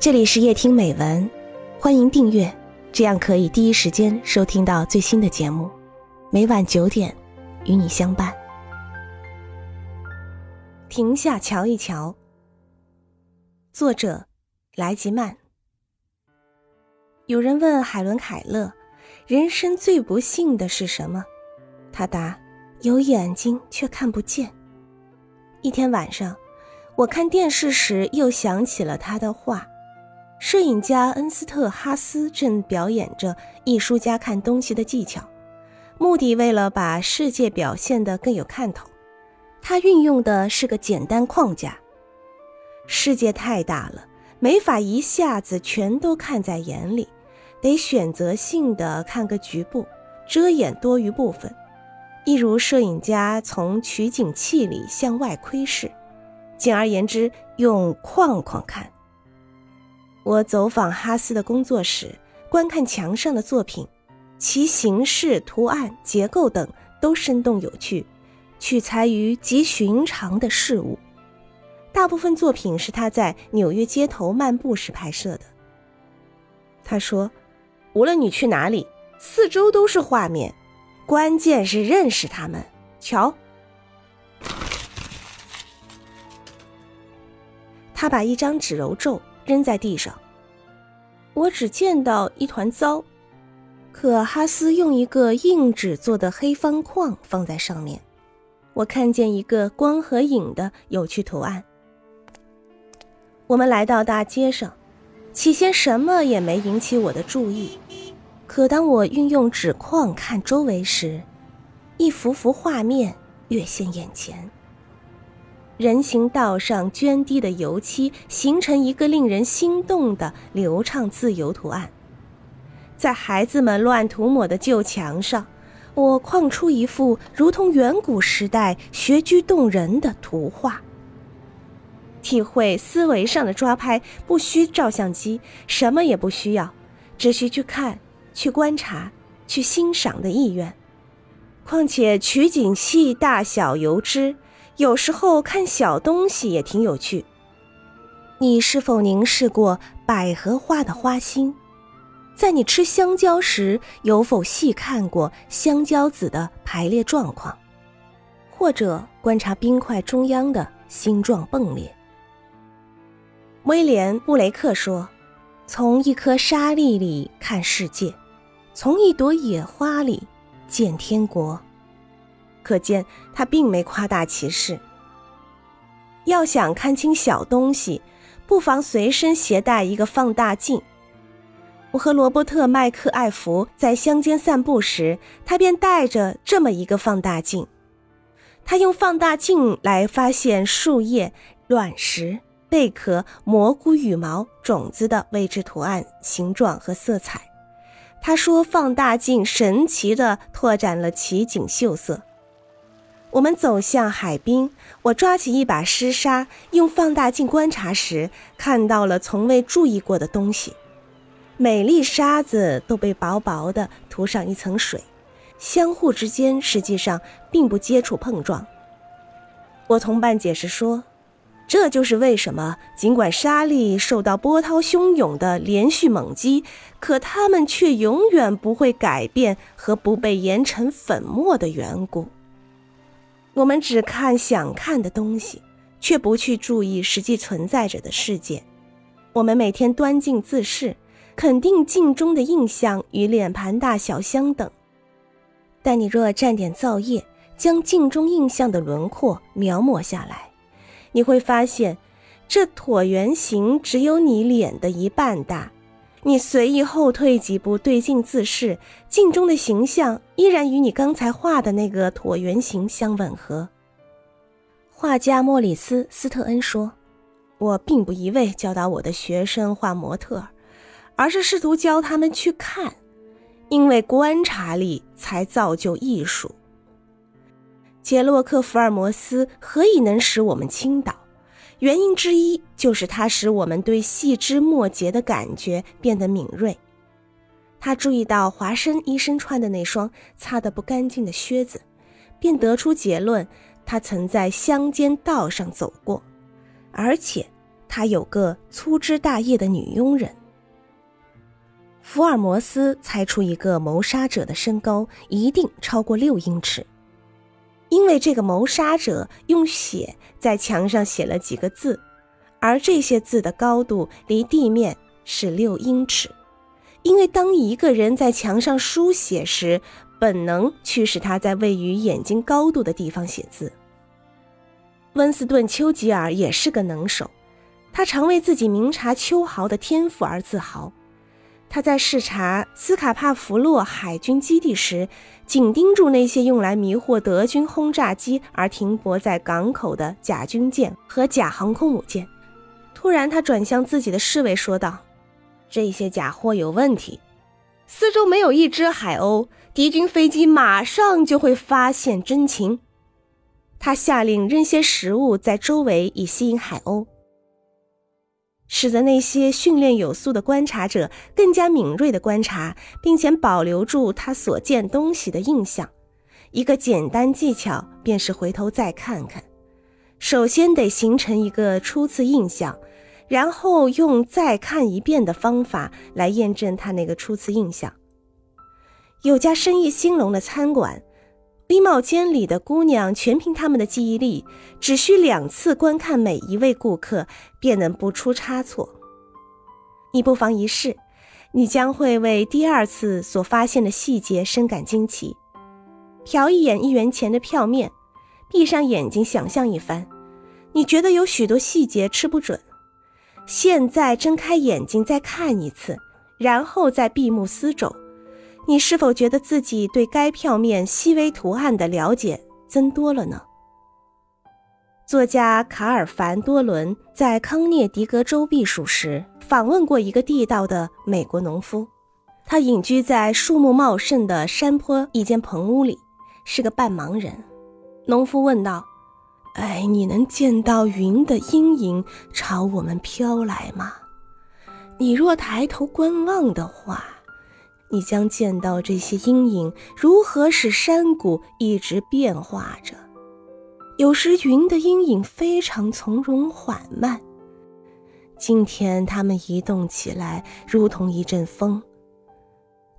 这里是夜听美文，欢迎订阅，这样可以第一时间收听到最新的节目。每晚九点，与你相伴。停下瞧一瞧。作者：莱吉曼。有人问海伦·凯勒：“人生最不幸的是什么？”他答：“有眼睛却看不见。”一天晚上，我看电视时又想起了他的话。摄影家恩斯特·哈斯正表演着艺术家看东西的技巧，目的为了把世界表现得更有看头。他运用的是个简单框架。世界太大了，没法一下子全都看在眼里，得选择性的看个局部，遮掩多余部分。一如摄影家从取景器里向外窥视，简而言之，用框框看。我走访哈斯的工作室，观看墙上的作品，其形式、图案、结构等都生动有趣，取材于极寻常的事物。大部分作品是他在纽约街头漫步时拍摄的。他说：“无论你去哪里，四周都是画面，关键是认识他们。瞧。”他把一张纸揉皱。扔在地上，我只见到一团糟。可哈斯用一个硬纸做的黑方框放在上面，我看见一个光和影的有趣图案。我们来到大街上，起先什么也没引起我的注意，可当我运用纸框看周围时，一幅幅画面跃现眼前。人行道上涓滴的油漆形成一个令人心动的流畅自由图案，在孩子们乱涂抹的旧墙上，我框出一幅如同远古时代学居动人的图画。体会思维上的抓拍，不需照相机，什么也不需要，只需去看、去观察、去欣赏的意愿。况且取景器大小由之。有时候看小东西也挺有趣。你是否凝视过百合花的花心？在你吃香蕉时，有否细看过香蕉籽的排列状况？或者观察冰块中央的星状迸裂？威廉·布雷克说：“从一颗沙粒里看世界，从一朵野花里见天国。”可见他并没夸大其事。要想看清小东西，不妨随身携带一个放大镜。我和罗伯特·麦克艾弗在乡间散步时，他便带着这么一个放大镜。他用放大镜来发现树叶、卵石、贝壳、蘑菇羽毛、种子的位置、图案、形状和色彩。他说，放大镜神奇地拓展了奇景秀色。我们走向海滨，我抓起一把湿沙，用放大镜观察时，看到了从未注意过的东西。每粒沙子都被薄薄的涂上一层水，相互之间实际上并不接触碰撞。我同伴解释说，这就是为什么尽管沙粒受到波涛汹涌的连续猛击，可它们却永远不会改变和不被研成粉末的缘故。我们只看想看的东西，却不去注意实际存在着的世界。我们每天端镜自视，肯定镜中的印象与脸盘大小相等。但你若蘸点皂液，将镜中印象的轮廓描摹下来，你会发现，这椭圆形只有你脸的一半大。你随意后退几步，对镜自视，镜中的形象依然与你刚才画的那个椭圆形相吻合。画家莫里斯·斯特恩说：“我并不一味教导我的学生画模特，而是试图教他们去看，因为观察力才造就艺术。”杰洛克·福尔摩斯何以能使我们倾倒？原因之一就是它使我们对细枝末节的感觉变得敏锐。他注意到华生医生穿的那双擦得不干净的靴子，便得出结论：他曾在乡间道上走过，而且他有个粗枝大叶的女佣人。福尔摩斯猜出一个谋杀者的身高一定超过六英尺，因为这个谋杀者用血在墙上写了几个字，而这些字的高度离地面是六英尺。因为当一个人在墙上书写时，本能驱使他在位于眼睛高度的地方写字。温斯顿·丘吉尔也是个能手，他常为自己明察秋毫的天赋而自豪。他在视察斯卡帕弗洛海军基地时，紧盯住那些用来迷惑德军轰炸机而停泊在港口的假军舰和假航空母舰。突然，他转向自己的侍卫说道：“这些假货有问题，四周没有一只海鸥，敌军飞机马上就会发现真情。”他下令扔些食物在周围，以吸引海鸥。使得那些训练有素的观察者更加敏锐地观察，并且保留住他所见东西的印象。一个简单技巧便是回头再看看。首先得形成一个初次印象，然后用再看一遍的方法来验证他那个初次印象。有家生意兴隆的餐馆。衣帽间里的姑娘全凭他们的记忆力，只需两次观看每一位顾客，便能不出差错。你不妨一试，你将会为第二次所发现的细节深感惊奇。瞟一眼一元钱的票面，闭上眼睛想象一番，你觉得有许多细节吃不准。现在睁开眼睛再看一次，然后再闭目思走。你是否觉得自己对该票面细微图案的了解增多了呢？作家卡尔凡多伦在康涅狄格州避暑时，访问过一个地道的美国农夫。他隐居在树木茂盛的山坡一间棚屋里，是个半盲人。农夫问道：“哎，你能见到云的阴影朝我们飘来吗？你若抬头观望的话。”你将见到这些阴影如何使山谷一直变化着。有时云的阴影非常从容缓慢，今天它们移动起来如同一阵风。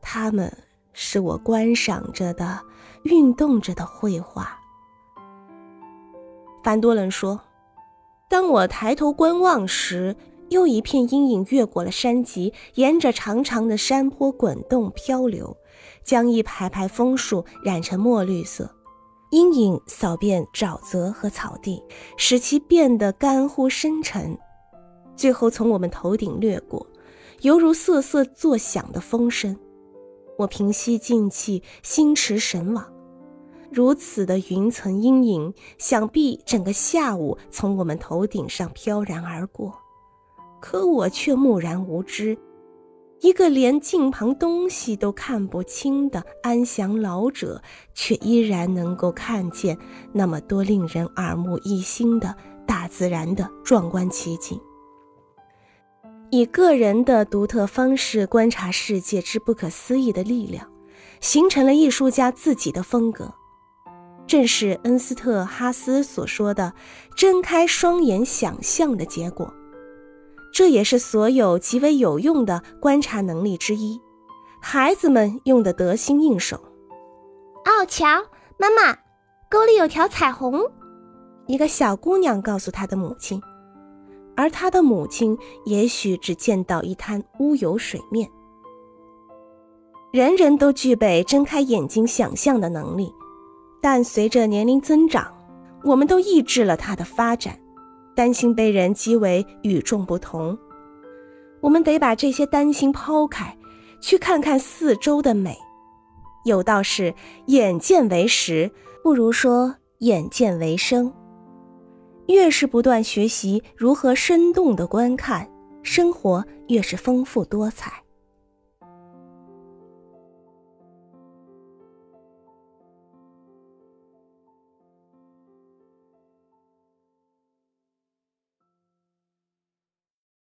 它们是我观赏着的、运动着的绘画。凡多伦说：“当我抬头观望时。”又一片阴影越过了山脊，沿着长长的山坡滚动漂流，将一排排枫树染成墨绿色。阴影扫遍沼泽和草地，使其变得干枯深沉，最后从我们头顶掠过，犹如瑟瑟作响的风声。我平息静气，心驰神往。如此的云层阴影，想必整个下午从我们头顶上飘然而过。可我却木然无知，一个连近旁东西都看不清的安详老者，却依然能够看见那么多令人耳目一新的大自然的壮观奇景。以个人的独特方式观察世界之不可思议的力量，形成了艺术家自己的风格，正是恩斯特·哈斯所说的“睁开双眼想象”的结果。这也是所有极为有用的观察能力之一，孩子们用的得心应手。哦，瞧，妈妈，沟里有条彩虹。一个小姑娘告诉她的母亲，而她的母亲也许只见到一滩乌有水面。人人都具备睁开眼睛想象的能力，但随着年龄增长，我们都抑制了它的发展。担心被人讥为与众不同，我们得把这些担心抛开，去看看四周的美。有道是“眼见为实”，不如说“眼见为生”。越是不断学习如何生动的观看，生活越是丰富多彩。